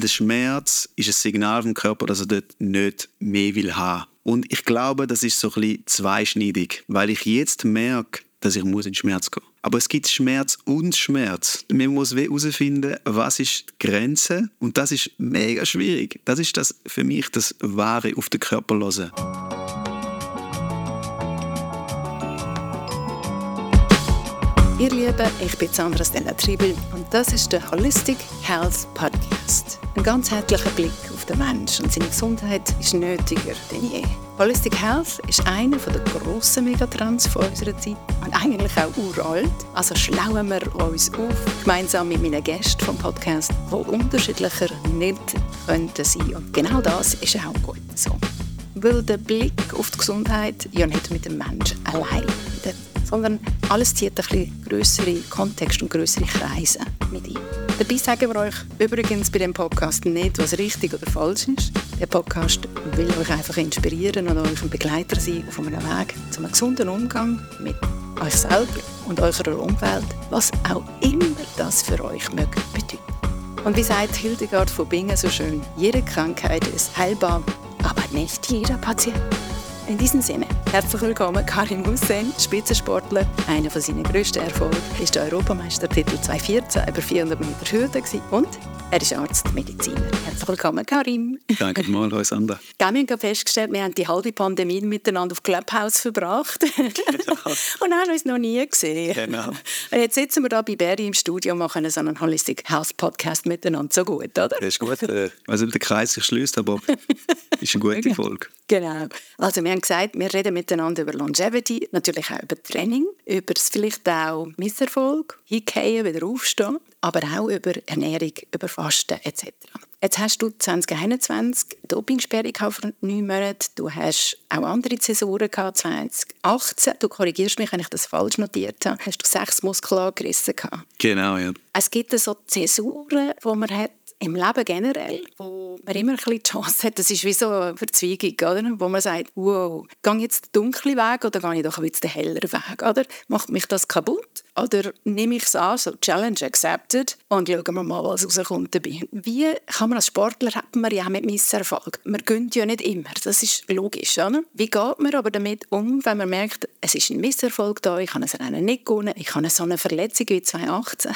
Der Schmerz ist ein Signal vom Körper, dass er dort nicht mehr will haben. Und ich glaube, das ist so ein bisschen zweischneidig, weil ich jetzt merke, dass ich muss in Schmerz gehen. Aber es gibt Schmerz und Schmerz. Man muss herausfinden, was ist die Grenze und das ist mega schwierig. Das ist das für mich das Wahre auf den Körper hören. Ihr Lieben, ich bin Sandra Stella Tribel und das ist der Holistic Health Podcast. Ein ganzheitlicher Blick auf den Menschen und seine Gesundheit ist nötiger denn je. Holistic Health ist einer der grossen Megatrends unserer Zeit und eigentlich auch uralt. Also schlauen wir uns auf, gemeinsam mit meinen Gästen vom Podcast, die unterschiedlicher nicht könnten sein. Und genau das ist auch gut so. Weil der Blick auf die Gesundheit ja nicht mit dem Menschen allein sondern alles zieht ein bisschen größere Kontext und größere Kreise mit ein. Dabei sagen wir euch übrigens bei dem Podcast nicht, was richtig oder falsch ist. Der Podcast will euch einfach inspirieren und euch ein Begleiter sein auf einem Weg zu einem gesunden Umgang mit euch selber und eurer Umwelt, was auch immer das für euch möge bedeuten. Und wie sagt Hildegard von Bingen so schön, jede Krankheit ist heilbar, aber nicht jeder Patient. In diesem Sinne, herzlich willkommen Karim Hussein, Spitzensportler. Einer von seinen grössten Erfolgen ist der Europameistertitel 2014 über 400 Meter Hürde und er ist Arzt, Mediziner. Herzlich willkommen, Karim. Danke mal, Alexander. Wir haben festgestellt, wir haben die halbe Pandemie miteinander auf Clubhouse verbracht genau. und haben uns noch nie gesehen. Genau. Und jetzt sitzen wir da bei Berry im Studio und machen so einen Holistic Health Podcast miteinander. So gut, oder? Das ist gut. Äh, ob der Kreis sich schließt, aber ist eine gute Folge. Genau. Also wir haben gesagt, wir reden miteinander über Longevity, natürlich auch über Training, über das vielleicht auch Misserfolg, Hinkehen, wieder aufstehen, aber auch über Ernährung, über Fasten etc. Jetzt hast du 2021 Dopingsperre vor neun Monaten. Du hast auch andere Zäsuren gehabt, 2018. Du korrigierst mich, wenn ich das falsch notiert habe. Hast du sechs Muskeln angerissen gehabt. Genau, ja. Es gibt so Zäsuren, die man hat, im Leben generell, wo man immer ein bisschen die Chance hat, das ist wie so eine Verzweigung, oder? wo man sagt, wow, gehe ich jetzt den dunklen Weg oder gehe ich doch ein den helleren Weg? Oder? Macht mich das kaputt? Oder nehme ich es an, so Challenge accepted und schauen wir mal, was rauskommt dabei. Wie kann man als Sportler, hat man ja auch mit Misserfolg. Man gönnt ja nicht immer, das ist logisch. Oder? Wie geht man aber damit um, wenn man merkt, es ist ein Misserfolg da, ich habe ein Rennen nicht gewonnen, ich habe so eine Verletzung wie 2018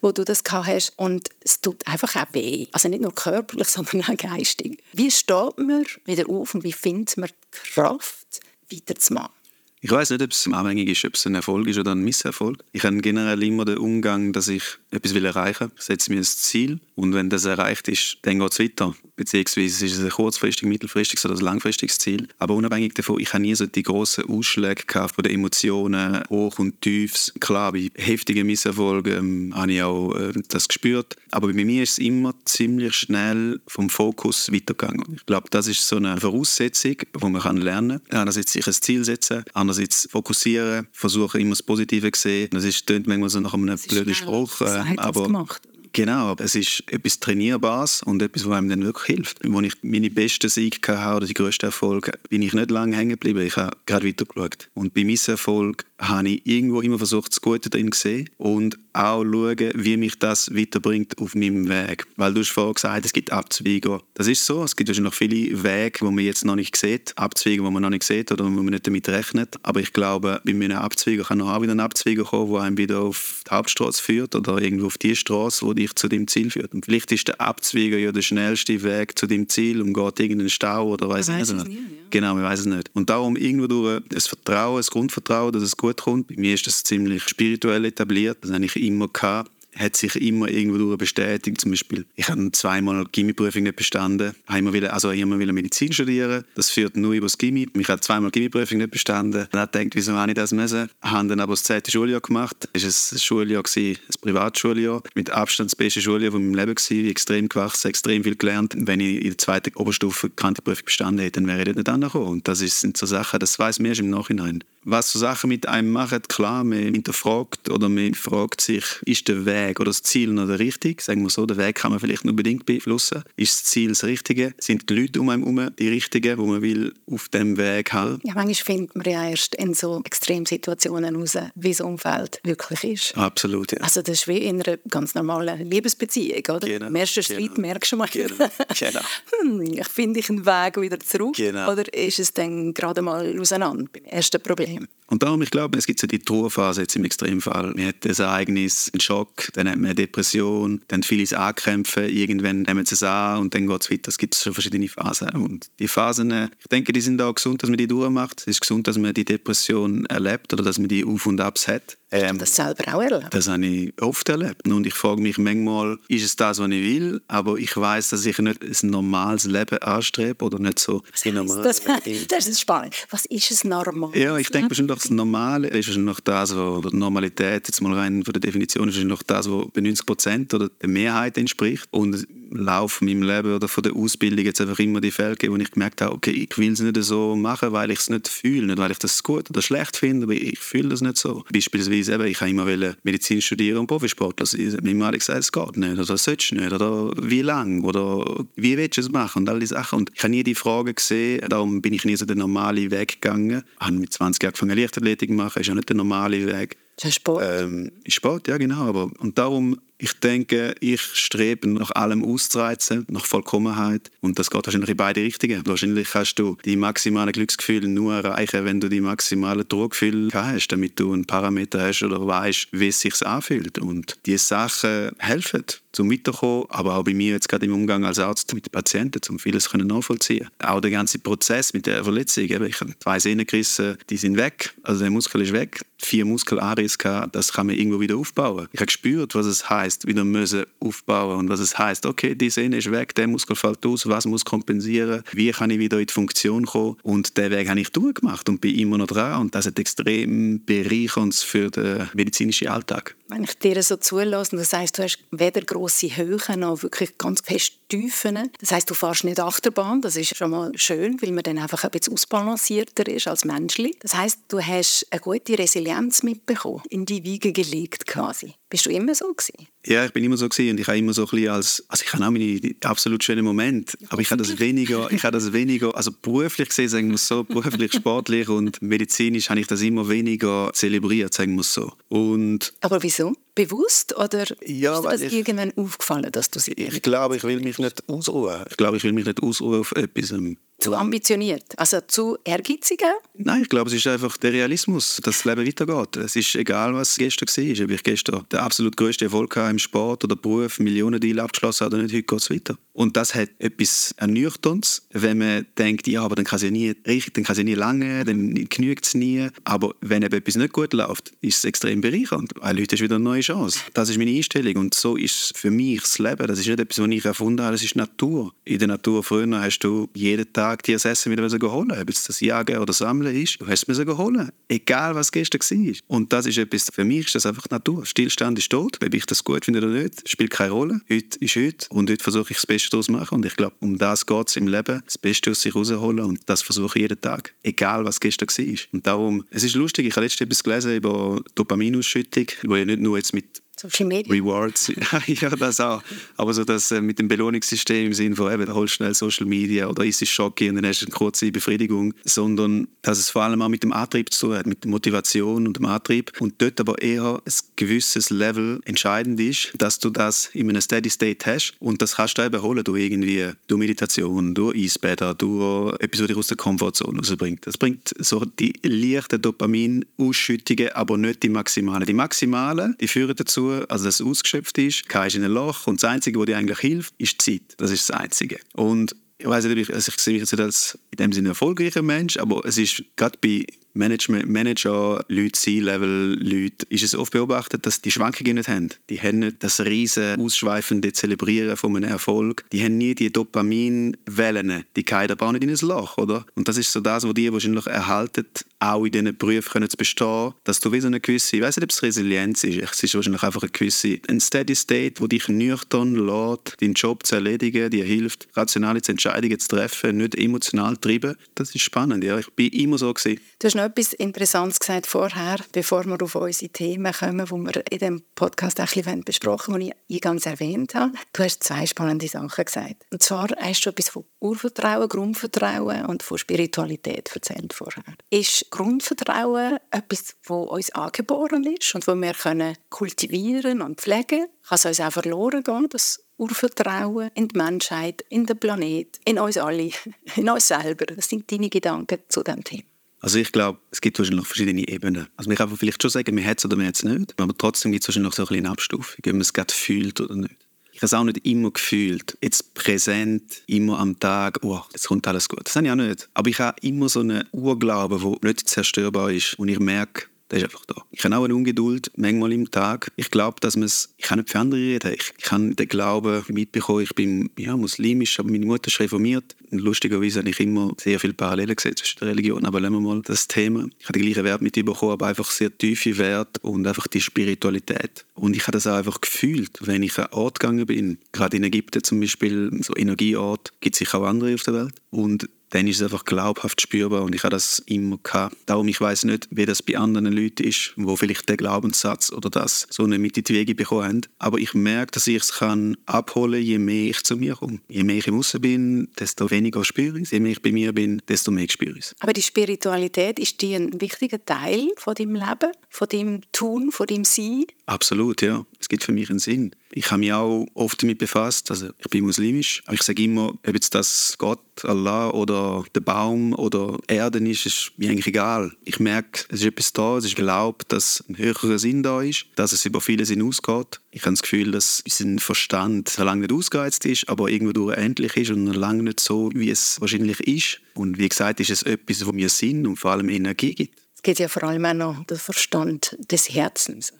wo du das gehabt hast. Und es tut einfach auch weh. Also nicht nur körperlich, sondern auch geistig. Wie steht man wieder auf und wie findet man Kraft, weiterzumachen? Ich weiß nicht, ob es abhängig ist, ob es ein Erfolg ist oder ein Misserfolg. Ich habe generell immer den Umgang, dass ich etwas erreichen will. Setze mir ein Ziel und wenn das erreicht ist, dann geht es weiter. Beziehungsweise ist es ein kurzfristig, mittelfristig oder ein langfristiges Ziel. Aber unabhängig davon, ich habe nie so die grossen Ausschläge gehabt von den Emotionen, Hoch und Tiefs. Klar, bei heftigen Misserfolgen ähm, habe ich auch äh, das gespürt. Aber bei mir ist es immer ziemlich schnell vom Fokus weitergegangen. Ich glaube, das ist so eine Voraussetzung, die man lernen kann. Einerseits sich ein Ziel setzen, andererseits fokussieren, versuchen immer das Positive zu sehen. Das ist, klingt manchmal so nach einem blöden Spruch. Äh, aber gemacht. Genau, es ist etwas Trainierbares und etwas, was einem dann wirklich hilft. Als ich meine besten Siege hatte oder die grössten Erfolge, bin ich nicht lange hängen geblieben. Ich habe gerade weitergeschaut. Und bei Misserfolg habe ich irgendwo immer versucht, das Gute darin zu sehen und auch schauen, wie mich das weiterbringt auf meinem Weg. Weil du hast vorhin gesagt, es gibt Abzweiger. Das ist so. Es gibt wahrscheinlich noch viele Wege, die man jetzt noch nicht sieht. Abzweiger, die man noch nicht sieht oder wo man nicht damit rechnet. Aber ich glaube, bei einem Abzweiger kann auch wieder ein Abzweiger kommen, der einem wieder auf die Hauptstraße führt oder irgendwo auf die Straße, dich zu dem Ziel führt. Und vielleicht ist der Abzweiger ja der schnellste Weg zu dem Ziel und geht irgendeinen Stau oder weiß ich nicht. Nie, ja. Genau, wir weiß es nicht. Und darum irgendwo durch ein Vertrauen, ein Grundvertrauen, dass es gut kommt. Bei mir ist das ziemlich spirituell etabliert. Das habe ich immer gehabt hat sich immer irgendwo bestätigt. Zum Beispiel, ich habe zweimal Gimmi-Prüfung nicht bestanden. Ich wollte also immer Medizin studieren. Das führt nur über das Gimmi. Ich habe zweimal Gimmi-Prüfung nicht bestanden. Dann habe ich gedacht, wieso habe ich das müssen? Ich habe dann aber das zweite Schuljahr gemacht. Es war ein Schuljahr, ein Privatschuljahr. Mit Abstand das beste Schuljahr von meinem Leben gewesen. Extrem gewachsen, extrem viel gelernt. Wenn ich in der zweiten Oberstufe die Prüfung bestanden hätte, dann wäre ich dort nicht angekommen. Und das sind so Sachen, das weiß man erst im Nachhinein. Was so Sachen mit einem machen, klar, man hinterfragt oder man fragt sich, ist der Weg Weg oder das Ziel noch der richtige? Sagen wir so, der Weg kann man vielleicht nur bedingt beeinflussen. Ist das Ziel das Richtige? Sind die Leute um einen herum die Richtigen, wo man will auf dem Weg halten? Ja, manchmal findet man ja erst in so Extremsituationen heraus, wie das Umfeld wirklich ist. Absolut, ja. Also das ist wie in einer ganz normalen Liebesbeziehung, oder? Genau, Im ersten Streit genau. merkst du mal, Genau, genau. hm, ich finde ich einen Weg wieder zurück. Genau. Oder ist es dann gerade mal auseinander beim ersten Problem? Und darum, ich glaube, es gibt so die Trauerphase jetzt im Extremfall. Man hat das Ereignis, einen Schock, dann hat man eine Depression, dann vieles Ankämpfen, irgendwann nehmen sie es an und dann geht es weiter. Es gibt schon verschiedene Phasen. Und die Phasen, äh, ich denke, die sind auch gesund, dass man die durchmacht. Es ist gesund, dass man die Depression erlebt oder dass man die Auf- und Abs hat. Ähm, Das selber auch erlebt. das habe ich oft erlebt. Und ich frage mich manchmal, ist es das, was ich will? Aber ich weiß, dass ich nicht ein normales Leben anstrebe oder nicht so die normale- Das, das ist spannend. Was ist es normal? ja, ich denke wahrscheinlich das Normale ist wahrscheinlich noch das, oder die Normalität, jetzt mal rein von der Definition, ist wahrscheinlich noch das, was bei 90 Prozent oder der Mehrheit entspricht. Und im Laufe meinem Leben oder von der Ausbildung jetzt einfach immer die Fälle gegeben, wo ich gemerkt habe, okay, ich will es nicht so machen, weil ich es nicht fühle, nicht weil ich das gut oder schlecht finde, aber ich fühle das nicht so. Beispielsweise eben, ich habe immer Medizin studieren und Profisportler sein. Ich habe immer gesagt, es geht nicht, oder das sollst du nicht, oder wie lang, oder wie willst du es machen und all diese Sachen. Und ich habe nie die Frage gesehen, darum bin ich nie so den normalen Weg gegangen. Ich habe mit 20 Jahren angefangen Leichtathletik zu machen, ist ja nicht der normale Weg. Das ist Sport. Ähm, Sport, ja genau. Aber, und darum, ich denke, ich strebe nach allem auszureizen, nach Vollkommenheit. Und das geht wahrscheinlich in beide Richtungen. Wahrscheinlich kannst du die maximalen Gefühle nur erreichen, wenn du die maximalen Druckgefühle hast, damit du einen Parameter hast oder weißt, wie es sich anfühlt. Und diese Sachen helfen zum Weiterkommen, aber auch bei mir jetzt gerade im Umgang als Arzt mit Patienten, um vieles können nachvollziehen. Auch der ganze Prozess mit der Verletzung, ich habe zwei Sehnen gerissen, die sind weg, also der Muskel ist weg, vier Muskelanrisse gehabt, das kann man irgendwo wieder aufbauen. Ich habe gespürt, was es heißt, wieder müssen aufbauen und was es heißt. Okay, die Sehne ist weg, der Muskel fällt aus, was muss kompensieren, wie kann ich wieder in die Funktion kommen und den Weg habe ich durchgemacht und bin immer noch dran und das ist extrem bereichernd für den medizinischen Alltag. Wenn ich dir so zulasse du sagst, du hast weder grosse Höhen noch wirklich ganz feste Tiefen. Das heißt, du fährst nicht Achterbahn. Das ist schon mal schön, weil man dann einfach ein bisschen ausbalancierter ist als Menschli. Das heißt, du hast eine gute Resilienz mitbekommen, in die Wiege gelegt quasi. Bist du immer so gewesen? Ja, ich bin immer so gewesen und ich habe immer so ein bisschen als, also ich habe auch meine absolut schönen Momente, aber ich habe das weniger, ich habe das weniger, also beruflich gesehen, sagen wir so, beruflich, sportlich und medizinisch habe ich das immer weniger zelebriert, sagen wir so. Und Aber wieso? Bewusst oder Ja, ist dir das ich- irgendwann aufgefallen, dass du sie ich glaube, ich will mich nicht ausruhen. Ich glaube, ich will mich nicht ausruhen auf etwas. Zu ambitioniert, also zu ehrgeizig? Nein, ich glaube, es ist einfach der Realismus, dass das Leben weitergeht. Es ist egal, was gestern war. Ob ich gestern den absolut grössten Erfolg hatte im Sport oder Beruf, Millionen Deal abgeschlossen habe oder nicht, heute geht es weiter. Und das hat etwas Ernüchterndes, wenn man denkt, ja, aber dann kann es ja nie richtig, dann kann es ja nie lange, dann genügt es nie. Aber wenn eben etwas nicht gut läuft, ist es extrem bereichernd, weil heute ist wieder eine neue Chance. Das ist meine Einstellung und so ist für mich das Leben. Das ist nicht etwas, was ich erfunden habe, das ist Natur. In der Natur früher hast du jeden Tag dir das Essen wieder holen ob es das Jagen oder Sammeln ist. Du hast es holen egal was gestern war. Und das ist etwas, für mich ist das einfach Natur. Stillstand ist tot, ob ich das gut finde oder nicht, spielt keine Rolle. Heute ist heute und heute versuche ich das Beste daraus zu machen und ich glaube, um das geht es im Leben, das Beste aus sich rausholen und das versuche ich jeden Tag, egal was gestern war. Und darum, es ist lustig, ich habe letztens etwas gelesen über Dopaminausschüttung, wo ja nicht nur jetzt mit Social Media? Rewards, ja, das auch. Aber so das äh, mit dem Belohnungssystem im Sinne von, eben, holst schnell Social Media oder isst Schocke und dann hast du eine kurze Befriedigung, sondern dass es vor allem auch mit dem Antrieb zu tun hat, mit der Motivation und dem Antrieb und dort aber eher ein gewisses Level entscheidend ist, dass du das in einem Steady State hast und das kannst du eben holen durch irgendwie, durch Meditation, durch Eisbäder, durch etwas, was dich aus der Komfortzone rausbringt. Das bringt so die leichten Dopaminausschüttungen, aber nicht die maximalen. Die maximalen, die führen dazu, also dass es ausgeschöpft ist, kein in ein Loch und das Einzige, was dir eigentlich hilft, ist die Zeit. Das ist das Einzige. Und ich weiß nicht, ob ich, also ich sehe mich jetzt als in dem Sinne erfolgreicher Mensch, aber es ist gerade bei Management, Manager, Leute, C-Level, Leute, ist es oft beobachtet, dass die Schwankungen nicht haben. Die haben nicht das riesen ausschweifende Zelebrieren von einem Erfolg. Die haben nie die Dopaminwellen. Die fallen aber auch nicht in ein Loch, oder? Und das ist so das, was die wahrscheinlich erhalten, auch in diesen Berufen können zu bestehen, dass du wie so eine gewisse, ich weiß nicht, ob es Resilienz ist, es ist wahrscheinlich einfach eine gewisse, ein Steady State, wo dich nüchtern lässt, deinen Job zu erledigen, dir hilft, rationale Entscheidungen zu treffen, nicht emotional treiben. Das ist spannend, ja. Ich bin immer so gewesen. Du hast noch etwas Interessantes gesagt vorher, bevor wir auf unsere Themen kommen, die wir in diesem Podcast ein bisschen besprochen haben, die ich eingangs erwähnt habe. Du hast zwei spannende Sachen gesagt. Und zwar hast du etwas von Urvertrauen, Grundvertrauen und von Spiritualität erzählt vorher. Ist Grundvertrauen etwas, das uns angeboren ist und das wir können kultivieren und pflegen? Kann es uns auch verloren gehen, das Urvertrauen in die Menschheit, in den Planet, in uns alle, in uns selber? Was sind deine Gedanken zu diesem Thema? Also ich glaube, es gibt wahrscheinlich verschiedene Ebenen. Also man kann vielleicht schon sagen, man hat es oder man hat es nicht, aber trotzdem gibt es wahrscheinlich so eine Abstufung, ob man es gerade fühlt oder nicht. Ich habe es auch nicht immer gefühlt. Jetzt präsent, immer am Tag, oh, jetzt kommt alles gut. Das habe ich auch nicht. Aber ich habe immer so einen Urglauben, der nicht zerstörbar ist. Und ich merke, der ist einfach da. Ich habe auch eine Ungeduld, manchmal im Tag. Ich glaube, dass man es, ich kann nicht für andere reden. Ich, ich kann den Glauben mitbekommen. Ich bin ja, muslimisch, aber meine Mutter ist reformiert. Lustigerweise habe ich immer sehr viele Parallelen gesehen zwischen der Religion. Aber lassen wir mal das Thema. Ich habe den gleichen Wert mitbekommen, aber einfach sehr tiefe Wert und einfach die Spiritualität. Und ich habe das auch einfach gefühlt, wenn ich an einen Ort gegangen bin. Gerade in Ägypten zum Beispiel, so Energieort, gibt es sicher auch andere auf der Welt. Und dann ist es einfach glaubhaft spürbar und ich habe das immer gehabt. Darum, ich weiß nicht, wie das bei anderen Leuten ist, wo vielleicht den Glaubenssatz oder das so nicht mit in die Wege bekommen haben. Aber ich merke, dass ich es kann abholen, je mehr ich zu mir komme. Je mehr ich im Aussen bin, desto weniger spüre ich es. Je mehr ich bei mir bin, desto mehr spüre ich es. Aber die Spiritualität, ist die ein wichtiger Teil von deinem Leben, von deinem Tun, von deinem Sein? Absolut, ja. Es gibt für mich einen Sinn. Ich habe mich auch oft damit befasst. Also ich bin muslimisch, aber ich sage immer, ob jetzt das Gott, Allah oder der Baum oder Erden ist, ist mir eigentlich egal. Ich merke, es ist etwas da, es ist erlaubt, dass ein höherer Sinn da ist, dass es über viele Sinn ausgeht. Ich habe das Gefühl, dass unser Verstand lange nicht ausgereizt ist, aber irgendwo endlich ist und lange nicht so, wie es wahrscheinlich ist. Und wie gesagt, ist es etwas, wo mir Sinn und vor allem Energie gibt. Es geht ja vor allem auch noch den Verstand des Herzens.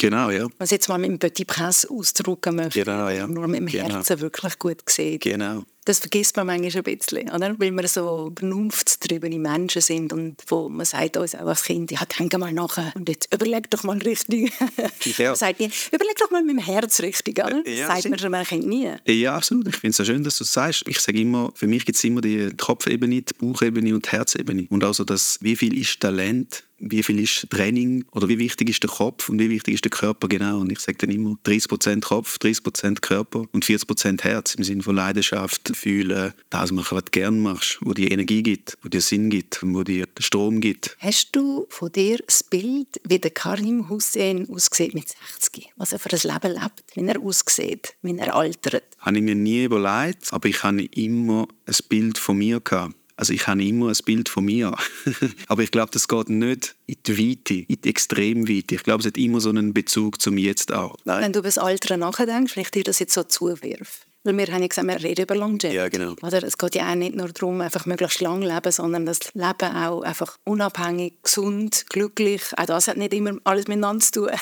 Genau, ja. Was jetzt mal mit dem Petit Prince ausdrücken möchte. Genau, ja. Nur mit dem genau. Herzen wirklich gut sieht. Genau. Das vergisst man manchmal ein bisschen, oder? weil wir so vernunftstriebene Menschen sind und wo man sagt uns auch als Kind, ja, denk mal nachher und jetzt überleg doch mal richtig. Ja. man sagt nie, überleg doch mal mit dem Herz richtig, oder? Ja, sagt man schon Kind nie. Ja, absolut. Ich finde es so schön, dass du es sagst. Ich sage immer, für mich gibt es immer die Kopfebene, die Bauchebene und die Herzebene. Und also das, wie viel ist Talent, wie viel ist Training oder wie wichtig ist der Kopf und wie wichtig ist der Körper genau. Und ich sage dann immer 30% Kopf, 30% Körper und 40% Herz im Sinne von Leidenschaft, Fühlen, das machen, was du gerne machst, wo dir Energie gibt, wo dir Sinn gibt, wo dir Strom gibt. Hast du von dir das Bild, wie der Karim Hussein aussieht mit 60? Was er für ein Leben lebt, wie er aussieht, wie er altert? Habe ich mir nie überlegt, aber ich habe immer ein Bild von mir gehabt. Also ich habe immer ein Bild von mir. Aber ich glaube, das geht nicht in die Weite, in die Extremweite. Ich glaube, es hat immer so einen Bezug zum Jetzt auch. Nein. Wenn du über das Alter nachdenkst, ich dir das jetzt so zuwirf, weil wir haben ja gesagt, wir reden über Longevity. Ja, genau. Oder es geht ja auch nicht nur darum, einfach möglichst lang leben, sondern das Leben auch einfach unabhängig, gesund, glücklich. Auch das hat nicht immer alles miteinander zu tun.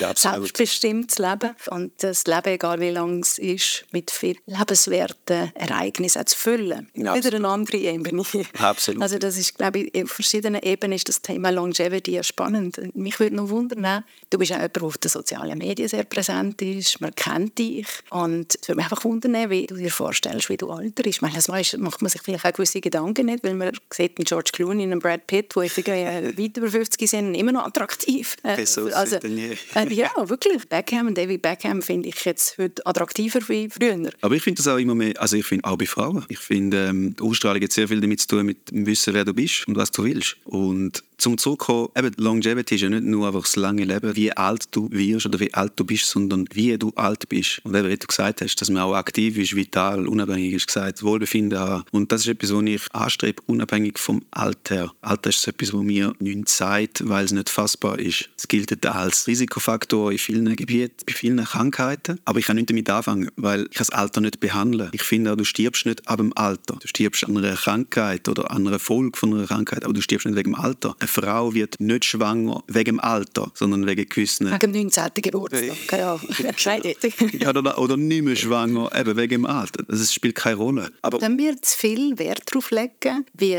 Ja, Selbstbestimmtes Leben. Und das Leben, egal wie lang es ist, mit viel lebenswerten Ereignissen zu füllen. Ja, Wieder eine andere Ebene. Absolut. Also das ist, glaube ich, auf verschiedenen Ebenen ist das Thema Longevity ja spannend. Mich würde noch wundern, du bist auch jemand, der auf den sozialen Medien sehr präsent ist, man kennt dich und es würde mich einfach wundern, wie du dir vorstellst, wie du alt bist. Meine, das macht man sich vielleicht auch gewisse Gedanken nicht, weil man sieht einen George Clooney und einen Brad Pitt, die äh, weit über 50 sind, immer noch attraktiv. Äh, also, äh, ja, wirklich. Beckham und David Beckham finde ich jetzt heute attraktiver wie früher. Aber ich finde das auch immer mehr, also ich finde auch bei Frauen. Ich finde, ähm, die Ausstrahlung hat sehr viel damit zu tun, mit dem Wissen, wer du bist und was du willst. Und zum zurückkommen, eben Longevity ist ja nicht nur einfach das lange Leben, wie alt du wirst oder wie alt du bist, sondern wie du alt bist. Und eben, wie du gesagt hast, dass man auch aktiv ist, vital, unabhängig ist gesagt, Wohlbefinden haben. Und das ist etwas, was ich anstrebe, unabhängig vom Alter. Alter ist etwas, was mir nichts sagt, weil es nicht fassbar ist. Es gilt als Risikofaktor in vielen Gebieten, bei vielen Krankheiten. Aber ich kann nicht damit anfangen, weil ich das Alter nicht behandle. Ich finde auch, du stirbst nicht ab dem Alter. Du stirbst an einer Krankheit oder an einer Folge von einer Krankheit, aber du stirbst nicht wegen dem Alter. Frau wird nicht schwanger wegen dem Alter, sondern wegen gewissen... Wegen dem 19. Geburtstag, ja. ja oder, oder nicht mehr schwanger, eben wegen dem Alter. Das spielt keine Rolle. Aber Wenn wir zu viel Wert darauf legen, wie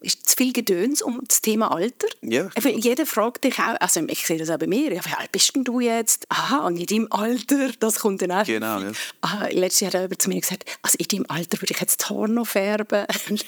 ist zu viel Gedöns um das Thema Alter? Ja. Jeder fragt dich auch, also ich sehe das auch bei mir, ja, wie alt bist denn du jetzt? Aha, und in deinem Alter, das kommt dann auch. Genau, ja. Aha, letztes Jahr hat er zu mir gesagt, also in deinem Alter würde ich jetzt das Haar noch färben. und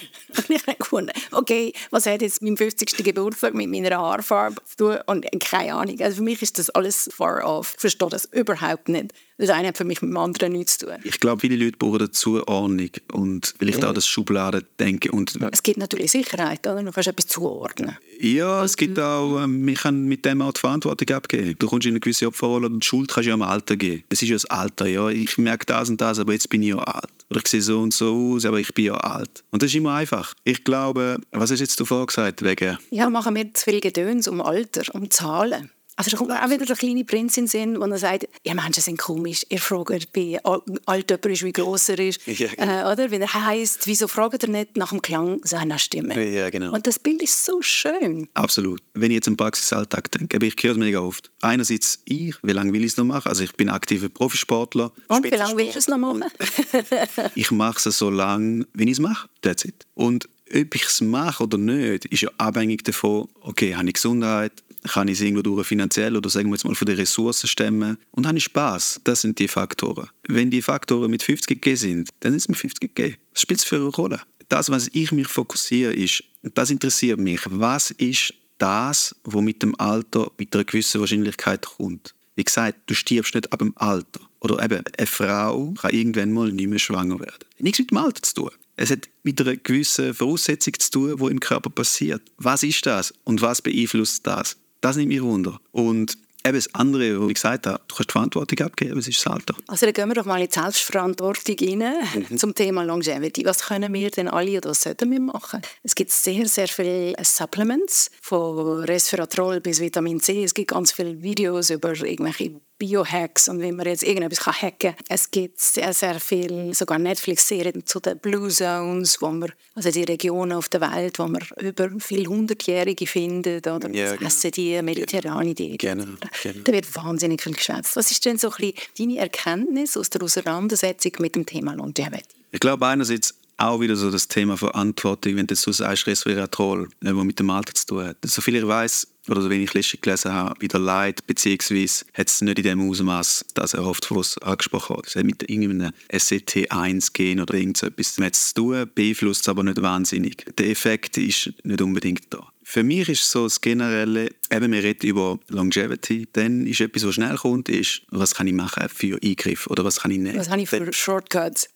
ich habe gefunden, okay, was hat jetzt mein 50. Geburtstag gesagt, mit meiner Haarfarbe zu tun und keine Ahnung. Also für mich ist das alles far off. Ich verstehe das überhaupt nicht. Das eine hat für mich mit dem anderen nichts zu tun. Ich glaube, viele Leute brauchen dazu Ordnung und vielleicht ja. auch das Schubladen denken. Und es gibt natürlich Sicherheit, oder? Du kannst etwas zuordnen. Ja, es gibt auch, ähm, wir können mit dem auch die Verantwortung abgeben. Du kommst in eine gewisse Opferrolle und die Schuld kannst du ja am Alter geben. Es ist ja das Alter, ja. Ich merke das und das, aber jetzt bin ich ja alt. Oder ich sehe so und so aus, aber ich bin ja alt. Und das ist immer einfach. Ich glaube, was hast du jetzt zuvor gesagt? Wegen? Ja, machen wir zu viel Gedöns um Alter, um Zahlen. Also da kommt auch wieder der kleine Prinz in den Sinn, wo er sagt, ja Menschen sind komisch, ihr fragt, wie alt jemand ist, wie gross er ist, ja, genau. äh, oder? Wie er heisst, wieso fragt er nicht nach dem Klang seiner Stimme? Ja, genau. Und das Bild ist so schön. Absolut. Wenn ich jetzt im Praxisalltag denke, aber ich höre es mega oft. Einerseits ich, wie lange will ich es noch machen? Also ich bin aktiver Profisportler. Und wie lange willst du es noch machen? ich mache es so lange, wie ich es mache. That's it. Und ob ich es mache oder nicht, ist ja abhängig davon, okay, habe ich Gesundheit, kann ich es irgendwo finanziell oder sagen wir jetzt mal von den Ressourcen stemmen und habe ich Spaß. Das sind die Faktoren. Wenn die Faktoren mit 50 gegeben sind, dann ist es mit 50 gegeben. Was spielt es für eine Rolle? Das, was ich mich fokussiere, ist, das interessiert mich, was ist das, was mit dem Alter mit einer gewissen Wahrscheinlichkeit kommt. Wie gesagt, du stirbst nicht ab dem Alter. Oder eben, eine Frau kann irgendwann mal nicht mehr schwanger werden. Nichts mit dem Alter zu tun. Es hat mit einer gewissen Voraussetzung zu tun, die im Körper passiert. Was ist das und was beeinflusst das? Das nimmt mich wunder. Und eben das andere, wo ich gesagt habe, du kannst die Verantwortung abgeben, es ist das Alter. Also dann gehen wir doch mal in die Selbstverantwortung rein mhm. zum Thema Longevity. Was können wir denn alle oder was sollten wir machen? Es gibt sehr, sehr viele Supplements, von Resveratrol bis Vitamin C. Es gibt ganz viele Videos über irgendwelche Biohacks und wie man jetzt irgendetwas hacken kann. Es gibt sehr, sehr viel, sogar Netflix-Serien zu den Blue Zones, wo man, also die Regionen auf der Welt, wo man über viele Hundertjährige findet oder ja, genau. essen die mediterrane Diät. Genau, genau. Da wird wahnsinnig viel geschwätzt. Was ist denn so ein bisschen deine Erkenntnis aus der Auseinandersetzung mit dem Thema Longevity? Ich glaube einerseits auch wieder so das Thema Verantwortung, wenn du so sagst, Resveratrol, äh, mit dem Alter zu tun hat. So viel ich weiß oder so wenig ich gelesen habe, bei der Leid, beziehungsweise hat es nicht in dem Ausmaß, das er oft von uns angesprochen hat. Es hat mit irgendeinem SCT1-Gen oder irgendetwas zu tun, beeinflusst es aber nicht wahnsinnig. Der Effekt ist nicht unbedingt da. Für mich ist so das Generelle, eben wir reden über Longevity, dann ist etwas, was schnell kommt, ist, was kann ich machen für Eingriff oder was kann ich nehmen. Was habe ich für Shortcuts?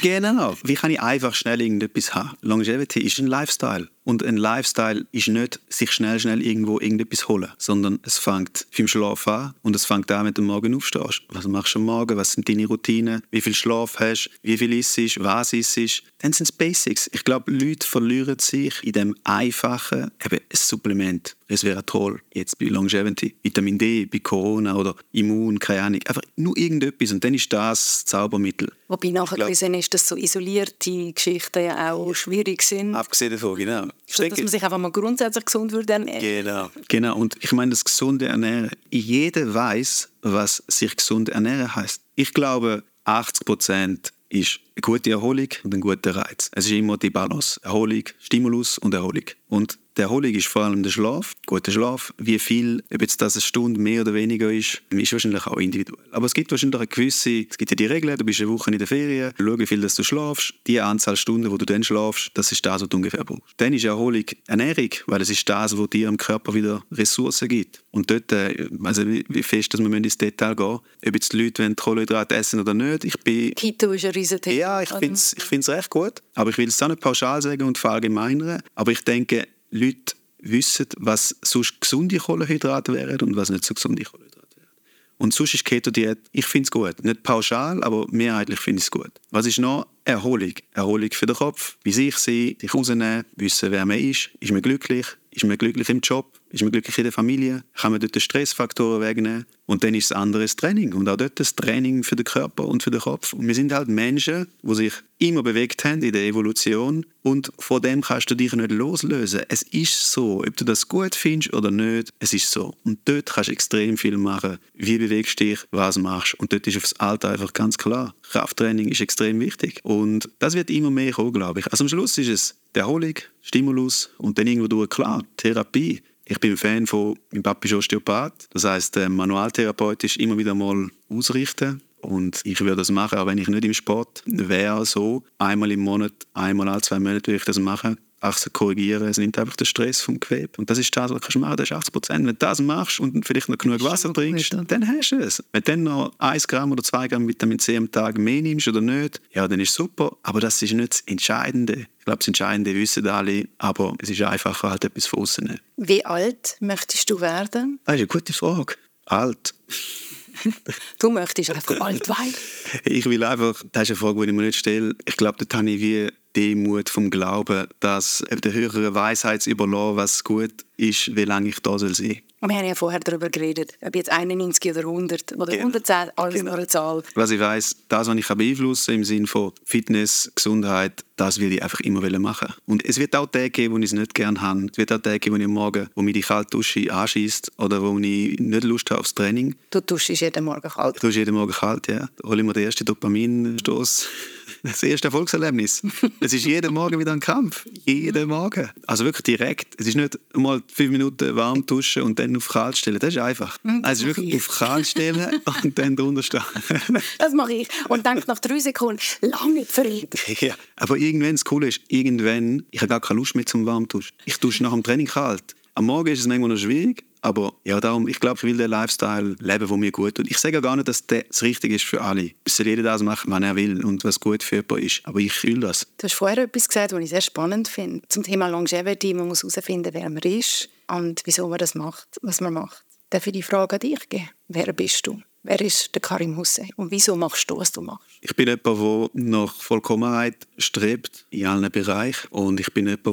genau, wie kann ich einfach schnell irgendetwas haben. Longevity ist ein Lifestyle. Und ein Lifestyle ist nicht, sich schnell, schnell irgendwo irgendetwas holen, sondern es fängt beim Schlaf an und es fängt an, wenn du morgen aufstehst. Was machst du am Morgen? Was sind deine Routinen? Wie viel Schlaf hast? Wie viel isst? Was isst? Dann sind es Basics. Ich glaube, Leute verlieren sich in dem einfachen, eben ein Supplement. Resveratrol, jetzt bei Longevity, Vitamin D, bei Corona oder Immun, keine Ahnung. Einfach nur irgendetwas und dann ist das, Zaubermittel. Wobei nachgewiesen ist, dass so isolierte Geschichten ja auch schwierig sind. Abgesehen davon, genau. Statt dass man sich einfach mal grundsätzlich gesund würde ernähren. Genau. genau. Und ich meine, das gesunde Ernähren, jeder weiß, was sich gesund ernähren heißt. Ich glaube, 80 Prozent ist eine gute Erholung und ein guter Reiz. Es ist immer die Balance. Erholung, Stimulus und Erholung. Und die Erholung ist vor allem der Schlaf, guter Schlaf. Wie viel, ob jetzt das eine Stunde mehr oder weniger ist, ist wahrscheinlich auch individuell. Aber es gibt wahrscheinlich eine gewisse, es gibt ja die Regeln, du bist eine Woche in der Ferien, schau, wie viel dass du schlafst, die Anzahl Stunden, wo du dann schlafst, das ist das, was du ungefähr brauchst. Dann ist Erholung Ernährung, weil es ist das, was dir im Körper wieder Ressourcen gibt. Und dort, äh, also wie fest, dass wir ins Detail gehen ob jetzt die Leute Kohlenhydrate essen oder nicht, ich bin... Keto ist ein Riesenthema. Ja, ich finde es ich recht gut, aber ich will es auch nicht pauschal sagen und verallgemeinern, aber ich denke, Leute wissen, was sonst gesunde Kohlenhydrate wären und was nicht so gesunde Kohlenhydrate wären. Und sonst ist Keto-Diät, ich finde es gut. Nicht pauschal, aber mehrheitlich finde ich es gut. Was ist noch? Erholung. Erholung für den Kopf. Wie sich sein, sich rausnehmen, wissen, wer man ist. Ist man glücklich? Ist man glücklich im Job? Ist man glücklich in der Familie? Kann man dort den Stressfaktoren wegnehmen? Und dann ist es anderes Training. Und auch dort das Training für den Körper und für den Kopf. Und wir sind halt Menschen, die sich immer bewegt haben in der Evolution. Und von dem kannst du dich nicht loslösen. Es ist so. Ob du das gut findest oder nicht, es ist so. Und dort kannst du extrem viel machen. Wie bewegst du dich, was machst Und dort ist aufs Alter einfach ganz klar. Krafttraining ist extrem wichtig. Und das wird immer mehr kommen, glaube ich. Also am Schluss ist es Erholung, Stimulus und dann irgendwo durch, klar, Therapie. Ich bin Fan von, mein Papa ist Osteopath, das heißt äh, manualtherapeutisch immer wieder mal ausrichten. Und ich würde das machen, auch wenn ich nicht im Sport wäre, so einmal im Monat, einmal alle zwei Monate würde ich das machen. Achsen korrigieren. Es nimmt einfach den Stress vom Gewebe. Und das ist das, was du machen kannst. Das ist 80 Prozent. Wenn du das machst und vielleicht noch genug Wasser trinkst, dann hast du es. Wenn du dann noch 1 Gramm oder 2 Gramm Vitamin C am Tag mehr nimmst oder nicht, ja, dann ist es super. Aber das ist nicht das Entscheidende. Ich glaube, das Entscheidende wissen alle, aber es ist einfacher, halt etwas von außen. Wie alt möchtest du werden? Das ist eine gute Frage. Alt. Du möchtest einfach alt werden? Ich will einfach, das ist eine Frage, die ich mir nicht stelle. Ich glaube, dort habe ich wie Demut vom Glauben, dass der höheren Weisheit überlassen, was gut ist, wie lange ich da soll sein wir haben ja vorher darüber geredet, ob jetzt 91 oder 100 oder genau. 110, alles genau. nur eine Zahl. Was ich weiss, das, was ich beeinflussen kann, im Sinne von Fitness, Gesundheit, das will ich einfach immer machen. Und es wird auch Tage geben, wo ich es nicht gerne habe. Es wird auch Tage geben, wo ich am Morgen, wo mich die kalte Dusche anschießt oder wo ich nicht Lust habe aufs Training. Du duschst jeden Morgen kalt? Ich dusche jeden Morgen kalt, ja. Da hole ich mir den ersten Dopaminstoß das erste Erfolgserlebnis. es ist jeden Morgen wieder ein Kampf. Jeden Morgen. Also wirklich direkt. Es ist nicht mal fünf Minuten warm duschen und dann auf kalt stellen. Das ist einfach. Also wirklich auf kalt stellen und dann drunter stehen. das mache ich. Und denke nach drei Sekunden, lange verrückt. Ja, aber irgendwann, das Coole ist, irgendwann, ich habe gar keine Lust mehr zum Warmduschen. Ich dusche nach dem Training kalt. Am Morgen ist es manchmal noch schwierig, aber ja, darum, ich glaube, ich will den Lifestyle leben, der mir gut tut. Ich sage gar nicht, dass das richtig ist für alle. Es soll jeder das machen, was er will und was gut für jemanden ist. Aber ich fühle das. Du hast vorher etwas gesagt, was ich sehr spannend finde. Zum Thema Longevity. Man muss herausfinden, wer man ist und wieso man das macht, was man macht. Darf ich die Frage an dich geben? Wer bist du? Wer ist der Karim Hussein? Und wieso machst du, was du machst? Ich bin jemand, der nach Vollkommenheit strebt in allen Bereichen. Und ich bin jemand,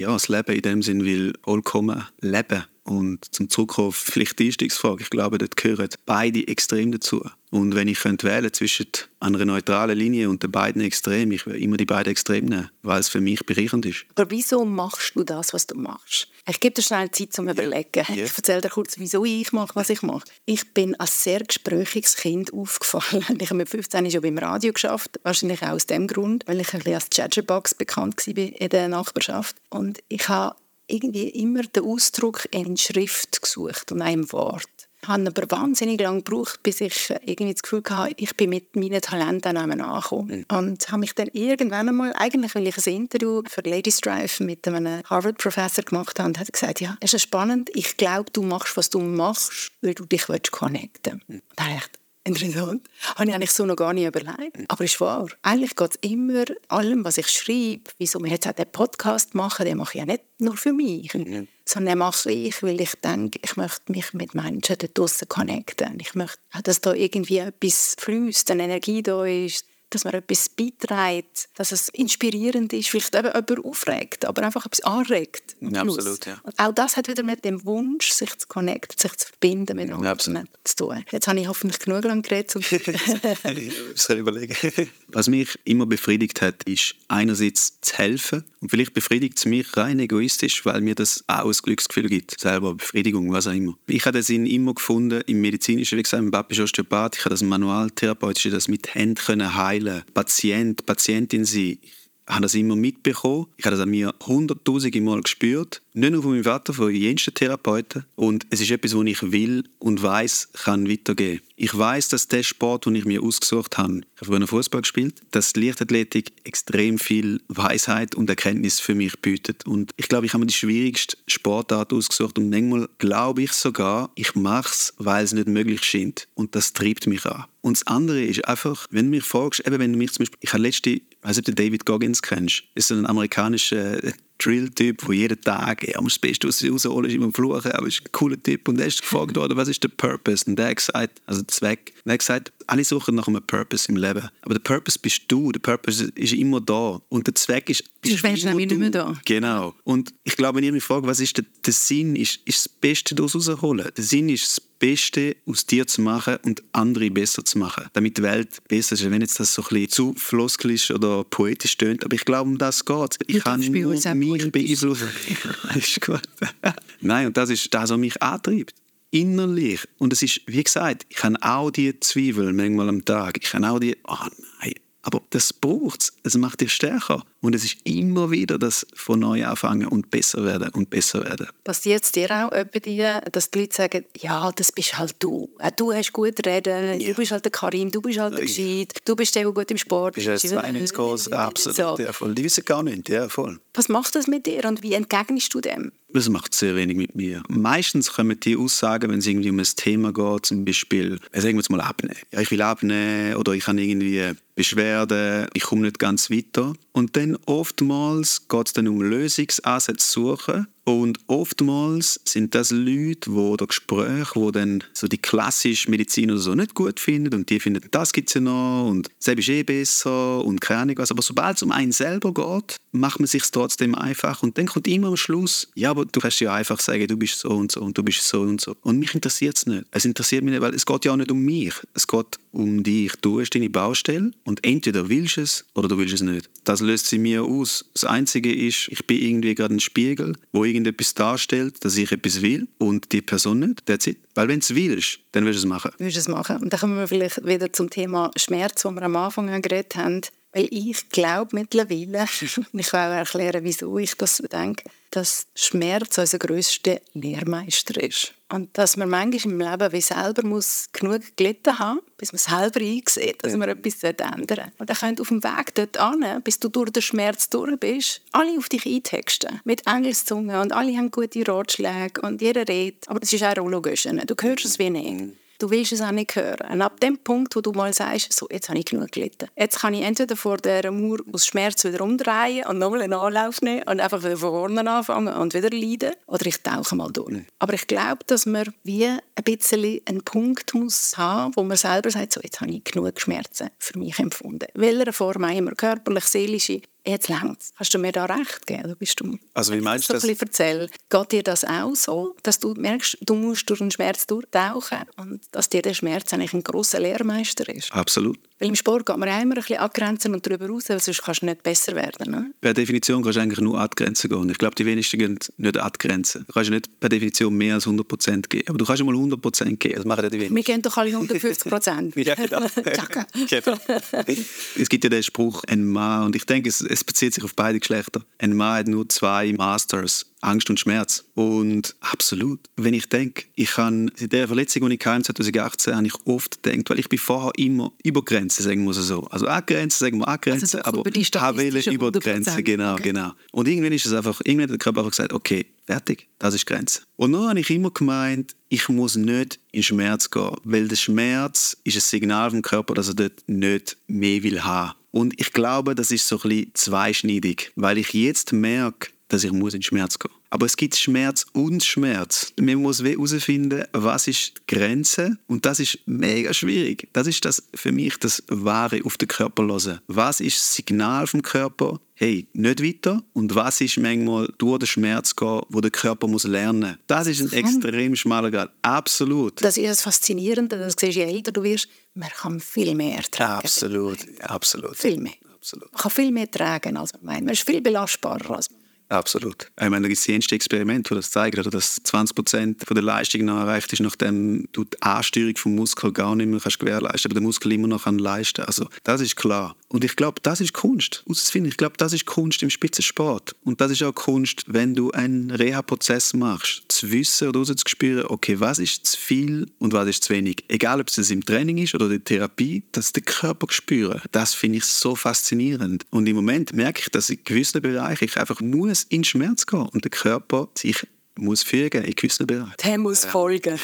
der ja, das Leben in dem Sinn will vollkommen leben und zum Zurückkommen vielleicht die Einstiegsfrage, ich glaube, dort gehören beide extrem dazu. Und wenn ich könnte wählen zwischen einer neutralen Linie und den beiden Extremen, ich würde immer die beiden Extreme nehmen, weil es für mich bereichernd ist. Aber wieso machst du das, was du machst? Ich gebe dir schnell Zeit zum Überlegen. Yeah. Ich erzähle dir kurz, wieso ich mache, was ich mache. Ich bin als sehr gesprächiges Kind aufgefallen. Ich habe mit 15 schon beim Radio geschafft, wahrscheinlich auch aus dem Grund, weil ich ein bisschen als Chatterbox bekannt war in der Nachbarschaft. Und ich habe irgendwie immer den Ausdruck in Schrift gesucht und einem Wort. Ich habe aber wahnsinnig lange gebraucht, bis ich irgendwie das Gefühl hatte, ich bin mit meinen Talenten angekommen. Mhm. Und habe mich dann irgendwann einmal, eigentlich weil ich ein Interview für Ladies Drive mit einem Harvard-Professor gemacht habe, hat er gesagt, ja, es ist spannend, ich glaube, du machst, was du machst, weil du dich connecten willst. Mhm. Da habe ich Interessant. Habe ich eigentlich so noch gar nicht überlegt. Aber ist wahr. Eigentlich geht es immer allem, was ich schreibe, wieso wir jetzt auch den Podcast machen, den mache ich ja nicht nur für mich, mhm. sondern den mache ich, weil ich denke, ich möchte mich mit Menschen da draussen connecten. Ich möchte, dass da irgendwie etwas fließt, eine Energie da ist, dass man etwas beiträgt, dass es inspirierend ist, vielleicht eben jemand aufregt, aber einfach etwas anregt. Ja, absolut, ja. Und auch das hat wieder mit dem Wunsch, sich zu connecten, sich zu verbinden mit anderen ja, zu tun. Jetzt habe ich hoffentlich genug lang geredet. Um ich soll überlegen. Was mich immer befriedigt hat, ist einerseits zu helfen und vielleicht befriedigt es mich rein egoistisch, weil mir das auch ein Glücksgefühl gibt, selber Befriedigung, was auch immer. Ich habe den Sinn immer gefunden im medizinischen, wie gesagt, Papa ist Osteopath, ich habe das Manualtherapeutische, das mit Händen können heilen heilen, Patient, Patientin sein. Ich habe das immer mitbekommen. Ich habe das an mir hunderttausende Mal gespürt. Nicht nur von meinem Vater, von jensten Therapeuten. Und es ist etwas, was ich will und weiß, kann weitergehen. Ich weiß, dass der Sport, den ich mir ausgesucht habe, ich habe früher Fußball gespielt, dass die Leichtathletik extrem viel Weisheit und Erkenntnis für mich bietet. Und ich glaube, ich habe mir die schwierigste Sportart ausgesucht und manchmal glaube ich sogar, ich mache es, weil es nicht möglich scheint. Und das treibt mich an. Und das andere ist einfach, wenn du mich fragst, eben wenn du mich zum Beispiel, ich habe letzte, ich weiß nicht, ob du David Goggins kennst, ist so ein amerikanischer Drill-Typ, der jeden Tag er muss das Beste aus sich rausholen, ist immer am Fluchen, aber ist ein cooler Typ. Und er ist gefragt worden, was ist der Purpose? Und der hat gesagt, also der Zweck, und er hat gesagt, alle suchen nach einem Purpose im Leben. Aber der Purpose bist du, der Purpose ist immer da. Und der Zweck ist, bist du wärst nämlich nicht mehr da. Genau. Und ich glaube, wenn ihr mich fragt, was ist der, der Sinn, ist, ist das Beste daraus rausholen. Der Sinn ist das Beste aus dir zu machen und andere besser zu machen, damit die Welt besser ist. Wenn jetzt das so ein bisschen zu floskelisch oder poetisch tönt, aber ich glaube, um das geht Ich kann nur mich beeinflussen. ist gut. Nein, und das ist das, was mich antreibt innerlich. Und es ist, wie gesagt, ich habe auch die Zweifel manchmal am Tag. Ich habe auch die, oh nein, Aber das braucht es. Es macht dich stärker. Und es ist immer wieder das von neu anfangen und besser werden und besser werden. Passiert es dir auch bei dir, dass die Leute sagen, ja, das bist halt du. Du hast gut reden, ja. du bist halt der Karim, du bist halt der Gescheit, du bist der, der gut im Sport ist. Du bist jetzt groß, absolut. So. Ja, voll. Die wissen gar nicht, ja, voll. Was macht das mit dir und wie entgegnest du dem? Das macht sehr wenig mit mir. Meistens kommen die Aussagen, wenn es irgendwie um ein Thema geht, zum Beispiel, sagen wir jetzt mal abnehmen. Ja, ich will abnehmen oder ich habe irgendwie Beschwerden, ich komme nicht ganz weiter. Und dann oftmals geht es dann um Lösungsansätze suchen und oftmals sind das Leute, die da Gespräche, wo dann so die klassische Medizin oder so nicht gut finden und die finden, das gibt es ja noch und selbst ist eh besser und keine Ahnung was. Aber sobald es um einen selber geht, macht man sich trotzdem einfach und dann kommt immer am Schluss, ja, aber du kannst ja einfach sagen, du bist so und so und du bist so und so. Und mich interessiert es nicht. Es interessiert mich nicht, weil es geht ja auch nicht um mich. Es geht um dich. Du hast deine Baustelle und entweder willst du es oder du willst es nicht. Das löst sie mir aus. Das Einzige ist, ich bin irgendwie gerade ein Spiegel, wo irgendetwas darstellt, dass ich etwas will und die Person nicht. That's it. Weil wenn du es willst, dann willst du es machen. Willst es machen. Und dann kommen wir vielleicht wieder zum Thema Schmerz, wo wir am Anfang geredet haben. Weil ich glaube mittlerweile, und ich will auch erklären, wieso ich das denke, dass Schmerz unser grösster Lehrmeister ist. Und dass man manchmal im Leben wie selber muss genug gelitten haben bis man selber einsieht, dass man etwas ändern sollte. Und dann könnt auf dem Weg dort an, bis du durch den Schmerz durch bist, alle auf dich eintexten. Mit Engelszungen und alle haben gute Ratschläge und jeder redet. Aber das ist auch logisch. Du hörst es wie nicht du willst es auch nicht hören. Und ab dem Punkt, wo du mal sagst, so, jetzt habe ich genug gelitten. Jetzt kann ich entweder vor der Mauer aus Schmerz wieder umdrehen und nochmal einen Anlauf nehmen und einfach wieder von vorne anfangen und wieder leiden. Oder ich tauche mal durch. Mhm. Aber ich glaube, dass man wie ein bisschen einen Punkt muss haben, wo man selber sagt, so, jetzt habe ich genug Schmerzen für mich empfunden. Welcher Form auch immer, körperlich, seelische, jetzt längst. Hast du mir da recht geben? Oder bist du, also wie meinst du das? Ein erzählen. Geht dir das auch so, dass du merkst, du musst durch den Schmerz durchtauchen und dass dir der Schmerz eigentlich ein grosser Lehrmeister ist? Absolut. Weil im Sport geht man immer ein bisschen angrenzen und darüber raus, weil sonst kannst du nicht besser werden. Ne? Per Definition kannst du eigentlich nur an die Grenze gehen. Ich glaube, die wenigsten gehen nicht an die Grenze. Du kannst nicht per Definition mehr als 100% geben. Aber du kannst mal 100% geben. Das machen ja die wenigsten. Wir gehen doch alle 150%. ja, genau. es gibt ja den Spruch, ein Mann, und ich denke, es, es bezieht sich auf beide Geschlechter. Ein Mann hat nur zwei Masters. Angst und Schmerz. Und absolut. Wenn ich denke, ich habe seit der Verletzung, die ich hatte 2018, habe ich oft gedacht, weil ich bin vorher immer über Grenzen, sagen wir so. Also an Grenzen, sagen wir an Grenzen, also aber habe über die Grenzen, genau, okay. genau. Und irgendwann ist es einfach, irgendwann hat der Körper einfach gesagt, okay, fertig, das ist die Grenze. Und dann habe ich immer gemeint, ich muss nicht in Schmerz gehen, weil der Schmerz ist ein Signal vom Körper, dass er dort nicht mehr will haben. Und ich glaube, das ist so ein bisschen zweischneidig, weil ich jetzt merke, dass ich muss in Schmerz gehen Aber es gibt Schmerz und Schmerz. Man muss herausfinden, was ist die Grenze und das ist mega schwierig. Das ist das für mich das Wahre auf den Körper hören. Was ist das Signal vom Körper? Hey, nicht weiter. Und was ist manchmal durch den Schmerz gehen, wo der Körper muss lernen? Das ist ein extrem schmaler Grad. Absolut. Das ist das Faszinierende. Das siehst je älter du wirst, man kann viel mehr tragen. Absolut, absolut. Viel mehr. Absolut. Man kann viel mehr tragen, als man meint. Man ist viel belastbarer, als man Absolut. Ich meine, da gibt es jenste Experimente, die das zeigen, oder dass 20 Prozent der Leistung noch erreicht ist, nachdem du die Ansteuerung vom Muskel gar nicht mehr kannst gewährleisten aber der Muskel immer noch kann leisten Also das ist klar. Und ich glaube, das ist Kunst. Ich glaube, das ist Kunst im Spitzensport. Und das ist auch Kunst, wenn du einen Reha-Prozess machst, zu wissen oder zu spüren, okay, was ist zu viel und was ist zu wenig. Egal, ob es im Training ist oder in der Therapie, dass der Körper spüren. Das finde ich so faszinierend. Und im Moment merke ich, dass in gewissen Bereichen ich einfach muss in Schmerz gehen und der Körper sich muss fügen in gewissen Bereichen. Der muss folgen.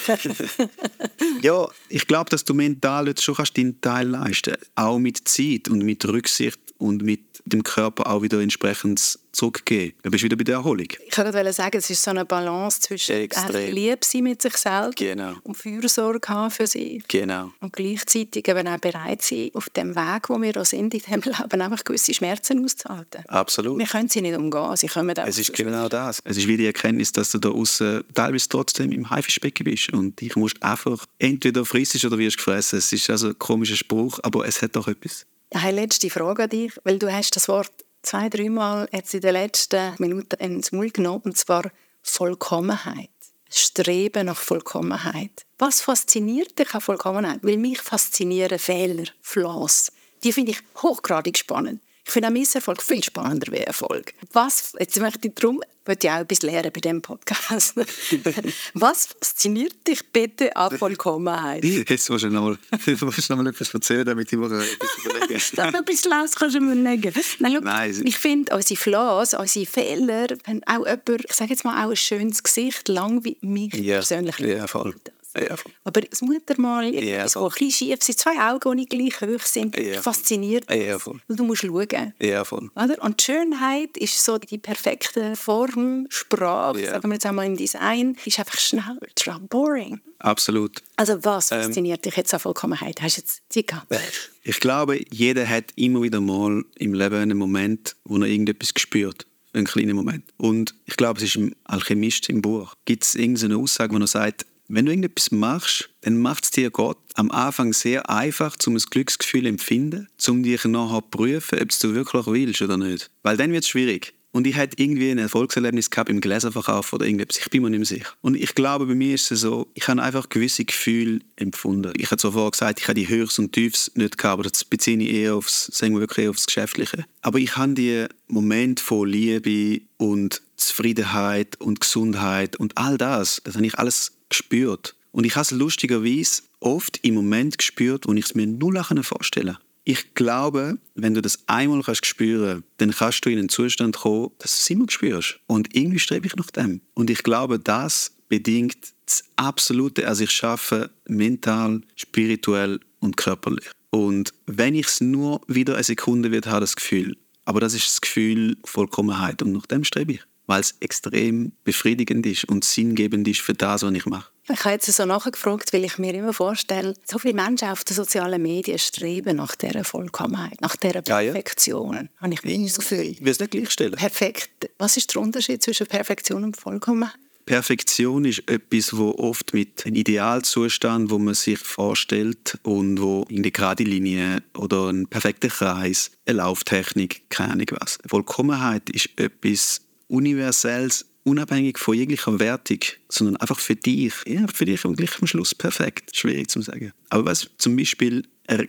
ja, ich glaube, dass du mental jetzt schon kannst deinen Teil leisten kannst. Auch mit Zeit und mit Rücksicht und mit dem Körper auch wieder entsprechend zurückgeben. Dann bist du wieder bei der Erholung. Ich wollte sagen, es ist so eine Balance zwischen Liebe sein mit sich selbst genau. und Fürsorge haben für sich. Genau. Und gleichzeitig eben auch bereit sein, auf dem Weg, wo wir da sind, in diesem Leben einfach gewisse Schmerzen auszuhalten. Absolut. Wir können sie nicht umgehen, sie kommen Es ist genau das. Es ist wie die Erkenntnis, dass du da außen teilweise trotzdem im Haifischbecken bist und ich musst einfach entweder frisst oder wirst gefressen. Es ist also ein komischer Spruch, aber es hat doch etwas. Eine letzte Frage an dich, weil du hast das Wort zwei, dreimal jetzt in den letzten Minuten ins Mund genommen, und zwar Vollkommenheit. Streben nach Vollkommenheit. Was fasziniert dich an Vollkommenheit? Weil mich faszinieren Fehler, Flaws, Die finde ich hochgradig spannend. Ich finde auch Misserfolg viel spannender wie Erfolg. Was, jetzt möchte ich darum, möchte ich auch etwas lernen bei diesem Podcast. Was fasziniert dich bitte an Vollkommenheit? Jetzt musst du noch mal, noch mal etwas erzählen, damit ich mir etwas überlege. Darf etwas los kannst du mir legen? Nein, look, Nein, ich finde, unsere Flaws, unsere Fehler, haben auch jemand, ich sage jetzt mal, auch ein schönes Gesicht, lang wie mich ja, persönlich. Ja, voll. Ja, Aber das Muttermal, ja, so ein bisschen schief sind, zwei Augen, die nicht gleich hoch sind, ja, fasziniert. Ja, voll. du musst schauen. Ja, voll. Oder? Und die Schönheit ist so die perfekte Form, Sprache, ja. sagen wir jetzt einmal im Design, ist einfach schnell, boring. Absolut. Also was ähm, fasziniert ähm, dich jetzt an Vollkommenheit? Hast du jetzt Zeit gehabt? Ich glaube, jeder hat immer wieder mal im Leben einen Moment, wo er irgendetwas spürt einen kleinen Moment. Und ich glaube, es ist im Alchemist im Buch. Gibt es irgendeine Aussage, wo er sagt, wenn du irgendetwas machst, dann macht es dir Gott am Anfang sehr einfach, um ein Glücksgefühl zu empfinden, um dich nachher zu prüfen, ob du wirklich willst oder nicht. Weil dann wird es schwierig. Und ich hatte irgendwie ein Erfolgserlebnis gehabt im Gläserverkauf oder irgendetwas. Ich bin mir nicht mehr sicher. Und ich glaube, bei mir ist es so, ich habe einfach gewisse Gefühle empfunden. Ich habe vorher gesagt, ich habe die Höchst und Tiefs nicht gehabt, aber das beziehe ich eher aufs, sagen wir wirklich aufs Geschäftliche. Aber ich habe die Momente von Liebe und Zufriedenheit und Gesundheit und all das, das habe ich alles gespürt. Und ich habe es lustigerweise oft im Moment gespürt, wo ich es mir null vorstellen. Ich glaube, wenn du das einmal kannst spüren dann kannst du in einen Zustand kommen, dass du es immer spürst. Und irgendwie strebe ich nach dem. Und ich glaube, das bedingt das Absolute. Also ich schaffe mental, spirituell und körperlich. Und wenn ich es nur wieder eine Sekunde wird, habe das Gefühl. Aber das ist das Gefühl Vollkommenheit und nach dem strebe ich weil es extrem befriedigend ist und sinngebend ist für das, was ich mache. Ich habe jetzt so nachgefragt, weil ich mir immer vorstelle, so viele Menschen auf den sozialen Medien streben nach dieser Vollkommenheit, nach dieser Perfektion. Ja, ja. Habe ich mir so viel. Ich will es nicht gleichstellen. Perfekt. Was ist der Unterschied zwischen Perfektion und Vollkommenheit? Perfektion ist etwas, wo oft mit einem Idealzustand, wo man sich vorstellt und wo in der gerade Linie oder ein perfekter Kreis, eine Lauftechnik, keine Ahnung was. Vollkommenheit ist etwas universelles, unabhängig von jeglicher Wertung, sondern einfach für dich. Ja, für dich am gleich am Schluss perfekt. Schwierig zu sagen. Aber was zum Beispiel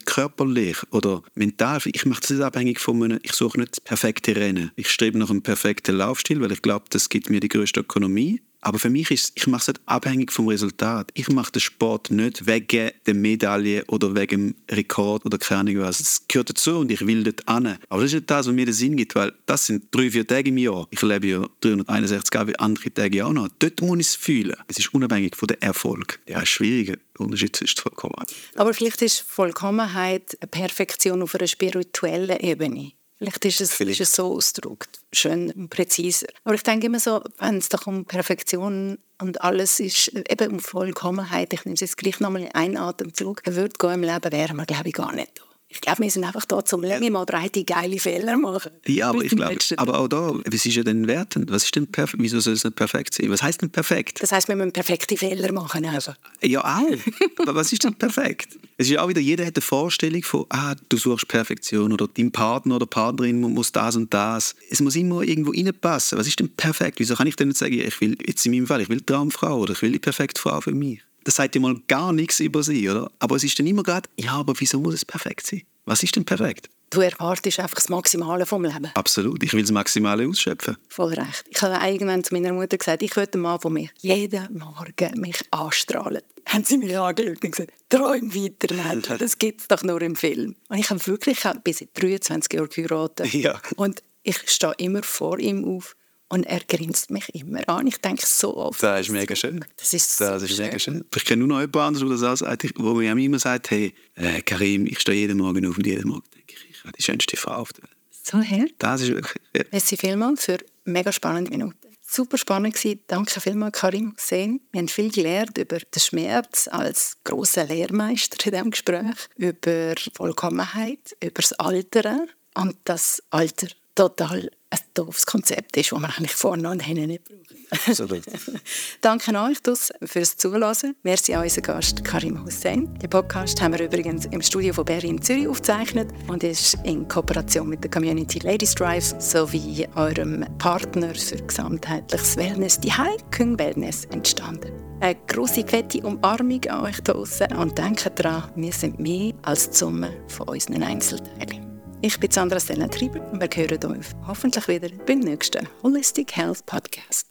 körperlich oder mental, ich mache das nicht abhängig von einem, ich suche nicht das perfekte Rennen. Ich strebe nach einem perfekten Laufstil, weil ich glaube, das gibt mir die größte Ökonomie. Aber für mich ist ich mache es nicht abhängig vom Resultat. Ich mache den Sport nicht wegen der Medaille oder wegen dem Rekord oder keine Ahnung was. Es gehört dazu und ich will dort an. Aber das ist nicht das, was mir den Sinn gibt, weil das sind drei, vier Tage im Jahr. Ich lebe ja 361 Tage wie andere Tage auch noch. Dort muss ich es fühlen. Es ist unabhängig von dem Erfolg. Ja, ist schwieriger. Der Unterschied ist Vollkommenheit. Aber vielleicht ist Vollkommenheit eine Perfektion auf einer spirituellen Ebene. Vielleicht ist es, Vielleicht. Ist es so ausgedrückt, schön und präziser. Aber ich denke immer so, wenn es doch um Perfektion und alles ist, eben um Vollkommenheit, ich nehme es jetzt gleich nochmal in einen Atemzug, würde gehen im Leben, wären wir, glaube ich, gar nicht da. Ich glaube, wir sind einfach da, um lange mal breite, geile Fehler machen. Ja, aber ich glaube, aber auch da, was ist ja denn wertend? Was ist denn perfekt? Wieso soll es nicht perfekt sein? Was heißt denn perfekt? Das heißt, wir müssen perfekte Fehler machen. Also. Ja, auch. aber was ist denn perfekt? Es ist ja auch wieder, jeder hat eine Vorstellung von, ah, du suchst Perfektion oder dein Partner oder Partnerin muss das und das. Es muss immer irgendwo reinpassen. Was ist denn perfekt? Wieso kann ich denn nicht sagen, ich will, jetzt in meinem Fall, ich will die Traumfrau oder ich will die perfekte Frau für mich? Das sagt ja mal gar nichts über sie, oder? Aber es ist dann immer gerade, ja, aber wieso muss es perfekt sein? Was ist denn perfekt? Du erwartest einfach das Maximale vom Leben. Absolut, ich will das Maximale ausschöpfen. Voll recht. Ich habe irgendwann zu meiner Mutter gesagt, ich möchte einen Mann, der mich jeden Morgen mich anstrahlt. Haben sie mich angeschaut und gesagt, träum weiter, Mädchen, das gibt es doch nur im Film. Und ich habe wirklich ich habe bis 23 Jahre geheiratet. Ja. Und ich stehe immer vor ihm auf und er grinst mich immer an. Ich denke so oft. Das ist mega schön. Das ist, so das ist schön. mega schön. Ich kenne nur noch jemanden anderes, der das sagt, wo mir immer sagt, hey, äh, Karim, ich stehe jeden Morgen auf und jeden Morgen denke ich, ich habe die schönste Frau auf der Welt. So her. Das ist wirklich... Ja. Merci vielmals für mega spannende Minuten. Super spannend gewesen. Danke vielmals, Karim Hussein. Wir haben viel gelernt über den Schmerz als großer Lehrmeister in diesem Gespräch, über Vollkommenheit, über das Alter und das Alter total ein doofes Konzept ist, das man eigentlich vorne und hinten nicht braucht. Absolut. Danke euch fürs Zuhören. Merci an unseren Gast Karim Hussein. Den Podcast haben wir übrigens im Studio von Berlin Zürich aufgezeichnet und ist in Kooperation mit der Community Ladies Drive sowie eurem Partner für gesamtheitliches Wellness, die Heilküng Wellness, entstanden. Eine grosse, fette Umarmung an euch draußen und denkt daran, wir sind mehr als die Summe von unseren Einzelteilen. Ich bin Sandra Stella Trieber und wir hören uns hoffentlich wieder beim nächsten Holistic Health Podcast.